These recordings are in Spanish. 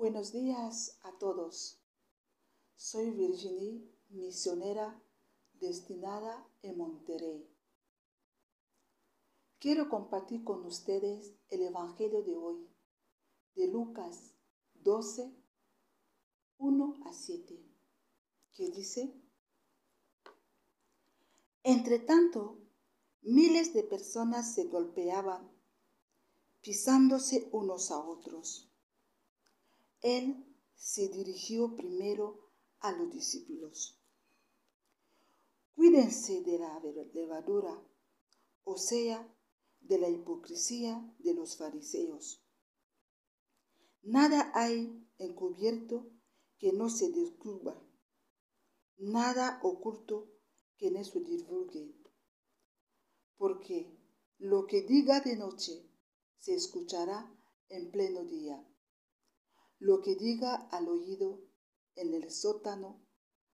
Buenos días a todos. Soy Virginie, misionera destinada en Monterrey. Quiero compartir con ustedes el Evangelio de hoy, de Lucas 12, 1 a 7, que dice, Entre tanto, miles de personas se golpeaban, pisándose unos a otros él se dirigió primero a los discípulos. Cuídense de la levadura, o sea, de la hipocresía de los fariseos. Nada hay encubierto que no se descubra, nada oculto que no se divulgue, porque lo que diga de noche se escuchará en pleno día. Lo que diga al oído en el sótano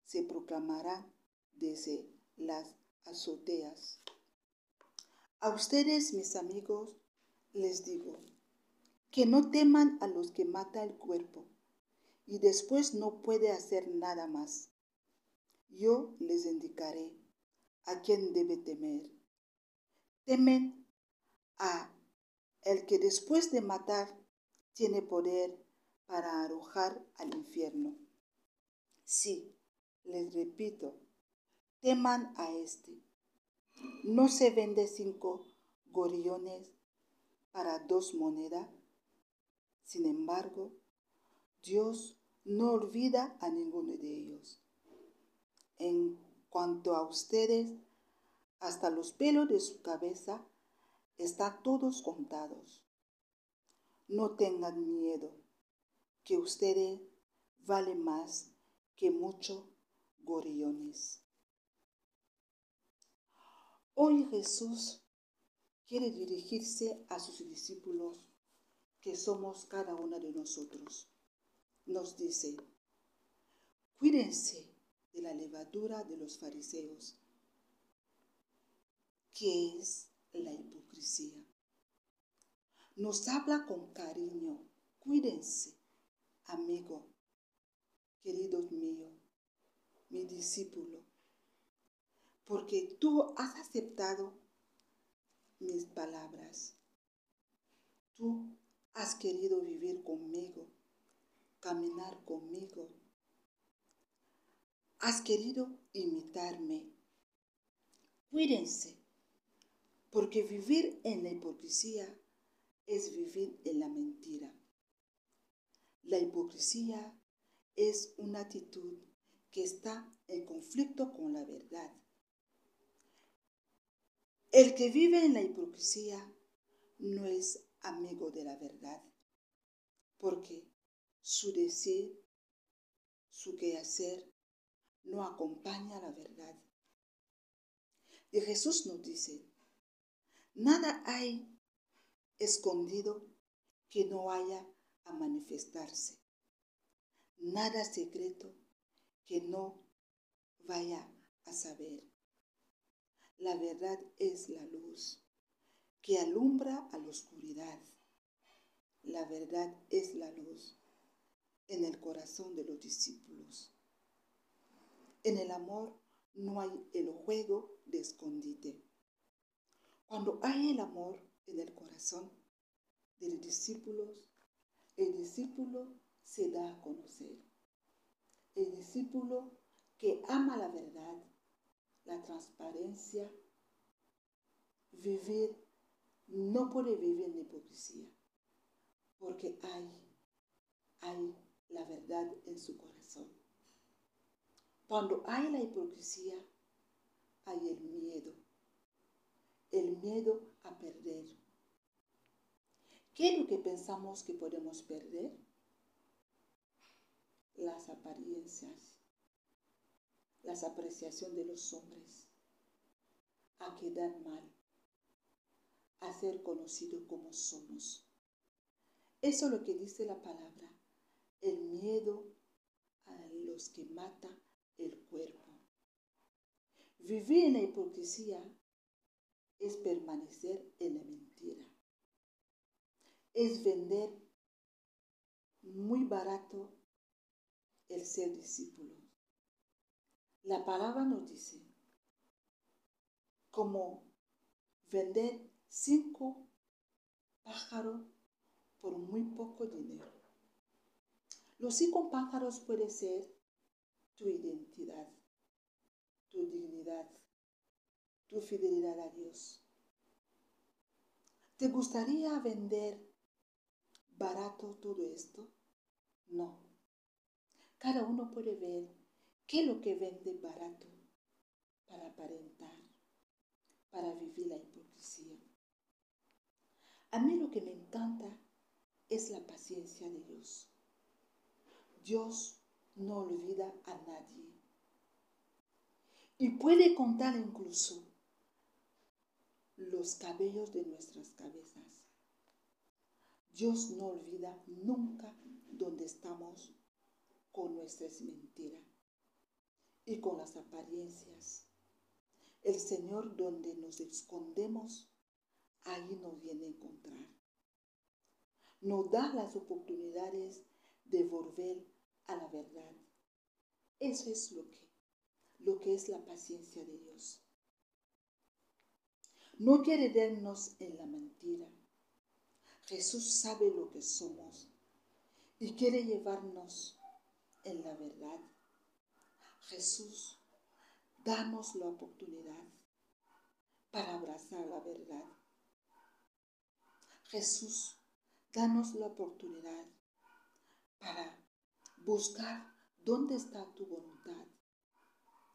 se proclamará desde las azoteas. A ustedes, mis amigos, les digo que no teman a los que mata el cuerpo y después no puede hacer nada más. Yo les indicaré a quién debe temer. Temen a el que después de matar tiene poder para arrojar al infierno. Sí, les repito, teman a este. ¿No se vende cinco gorillones para dos monedas? Sin embargo, Dios no olvida a ninguno de ellos. En cuanto a ustedes, hasta los pelos de su cabeza están todos contados. No tengan miedo que ustedes valen más que muchos gorillones. Hoy Jesús quiere dirigirse a sus discípulos, que somos cada uno de nosotros. Nos dice, cuídense de la levadura de los fariseos, que es la hipocresía. Nos habla con cariño, cuídense amigo, querido mío, mi discípulo, porque tú has aceptado mis palabras. Tú has querido vivir conmigo, caminar conmigo. Has querido imitarme. Cuídense, porque vivir en la hipocresía es vivir en la mentira. La hipocresía es una actitud que está en conflicto con la verdad. El que vive en la hipocresía no es amigo de la verdad, porque su decir, su quehacer, no acompaña la verdad. Y Jesús nos dice, nada hay escondido que no haya a manifestarse. Nada secreto que no vaya a saber. La verdad es la luz que alumbra a la oscuridad. La verdad es la luz en el corazón de los discípulos. En el amor no hay el juego de escondite. Cuando hay el amor en el corazón de los discípulos, el discípulo se da a conocer. El discípulo que ama la verdad, la transparencia, vivir, no puede vivir en hipocresía, porque hay, hay la verdad en su corazón. Cuando hay la hipocresía, hay el miedo, el miedo a perder, ¿Qué es lo que pensamos que podemos perder? Las apariencias, las apreciaciones de los hombres, a quedar mal, a ser conocido como somos. Eso es lo que dice la palabra, el miedo a los que mata el cuerpo. Vivir en la hipocresía es permanecer en la mentira es vender muy barato el ser discípulo. La palabra nos dice, como vender cinco pájaros por muy poco dinero. Los cinco pájaros puede ser tu identidad, tu dignidad, tu fidelidad a Dios. ¿Te gustaría vender barato todo esto? No. Cada uno puede ver qué es lo que vende barato para aparentar, para vivir la hipocresía. A mí lo que me encanta es la paciencia de Dios. Dios no olvida a nadie. Y puede contar incluso los cabellos de nuestras cabezas. Dios no olvida nunca donde estamos con nuestras mentiras y con las apariencias. El Señor donde nos escondemos, ahí nos viene a encontrar. Nos da las oportunidades de volver a la verdad. Eso es lo que, lo que es la paciencia de Dios. No quiere darnos en la mentira. Jesús sabe lo que somos y quiere llevarnos en la verdad. Jesús, danos la oportunidad para abrazar la verdad. Jesús, danos la oportunidad para buscar dónde está tu voluntad.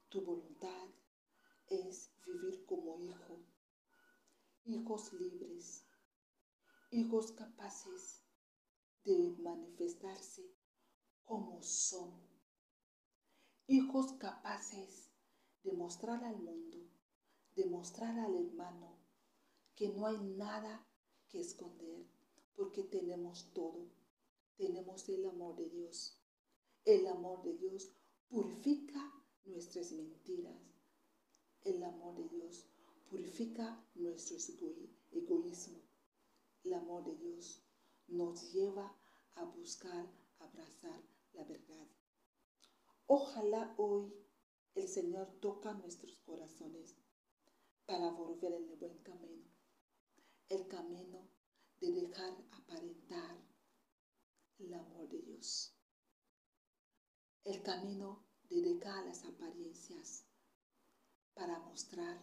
Tu voluntad es vivir como hijo hijos libres, hijos capaces de manifestarse como son, hijos capaces de mostrar al mundo, de mostrar al hermano que no hay nada que esconder, porque tenemos todo, tenemos el amor de Dios. El amor de Dios purifica nuestras mentiras. El amor de Dios purifica nuestro egoísmo. El amor de Dios nos lleva a buscar, abrazar la verdad. Ojalá hoy el Señor toca nuestros corazones para volver en el buen camino. El camino de dejar aparentar el amor de Dios. El camino de dejar las apariencias para mostrar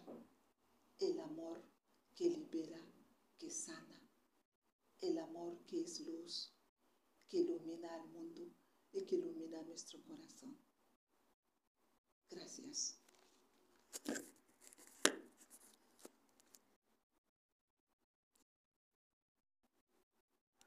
el amor que libera, que sana, el amor que es luz, que ilumina al mundo y que ilumina nuestro corazón. Gracias.